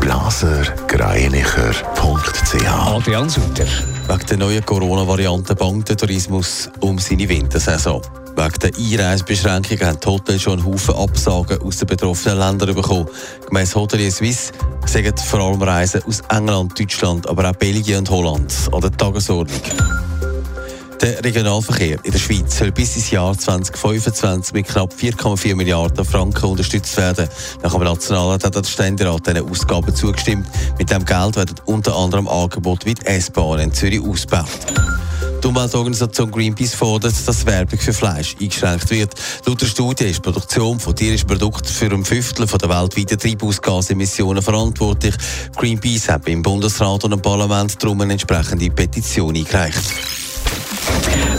blasergreinicher.ch Adrian Sutter. Wegen der neuen Corona-Variante bangt der Tourismus um seine Wintersaison. Wegen der Einreisebeschränkungen haben die Hotels schon einen Haufen Absagen aus den betroffenen Ländern bekommen. Gemäss Hotelier Suisse sagen vor allem Reisen aus England, Deutschland, aber auch Belgien und Holland an der Tagesordnung. Der Regionalverkehr in der Schweiz soll bis ins Jahr 2025 mit knapp 4,4 Milliarden Franken unterstützt werden. Nach dem Nationalrat hat der Ständerat diesen Ausgaben zugestimmt. Mit dem Geld werden unter anderem Angebote wie die S-Bahn in Zürich ausgebaut. Die Umweltorganisation Greenpeace fordert, dass Werbung für Fleisch eingeschränkt wird. Laut der Studie ist die Produktion von tierischen Produkten für ein Fünftel der weltweiten Treibhausgasemissionen verantwortlich. Greenpeace hat beim Bundesrat und im Parlament darum eine entsprechende Petition eingereicht.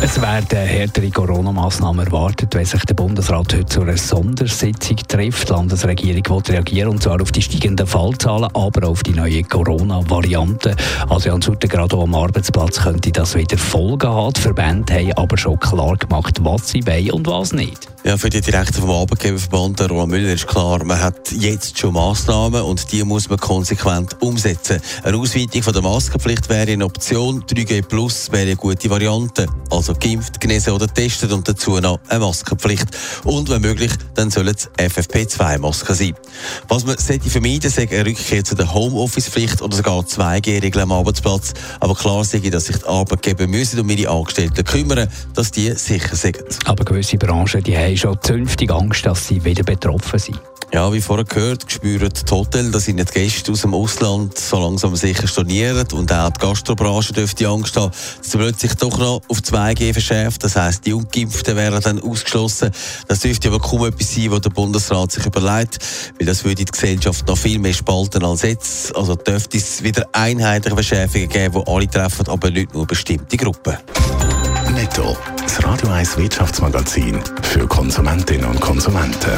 Es werden härtere Corona-Massnahmen erwartet, wenn sich der Bundesrat heute zu einer Sondersitzung trifft. Die Landesregierung will reagieren, und zwar auf die steigenden Fallzahlen, aber auch auf die neue Corona-Variante. Also Jan Sutter, gerade am Arbeitsplatz könnte das wieder Folgen haben. Die Verbände haben aber schon klar gemacht, was sie wollen und was nicht. Ja, für die Direktor vom Arbeitgeberverband, Roland Müller, ist klar, man hat jetzt schon Massnahmen und die muss man konsequent umsetzen. Eine Ausweitung von der Maskenpflicht wäre eine Option, 3G Plus wäre eine gute Variante. Also geimpft, genesen oder testet und dazu noch eine Maskenpflicht. Und wenn möglich, dann sollen es FFP2-Masken sein. Was man sollte vermeiden, sagt eine Rückkehr zu der Homeoffice-Pflicht oder sogar 2G-Regeln am Arbeitsplatz. Aber klar sage ich, dass sich die Arbeitgeber müssen um ihre Angestellten kümmern, dass die sicher sind. Aber gewisse Branchen, die haben schon zünftig Angst, dass sie wieder betroffen sind. Ja, wie vorher gehört, spüren die Hotels, dass ihnen die Gäste aus dem Ausland so langsam sicher stornieren und auch die Gastrobranche dürfte Angst haben, dass plötzlich doch noch auf 2G verschärft. Das heisst, die Ungeimpften wären dann ausgeschlossen. Das dürfte aber kaum etwas sein, was der Bundesrat sich überlegt, weil das würde die Gesellschaft noch viel mehr spalten als jetzt. Also dürfte es wieder einheitliche Verschärfungen geben, die alle treffen, aber nicht nur bestimmte Gruppen. Netto. Das Radio 1 Wirtschaftsmagazin für Konsumentinnen und Konsumenten.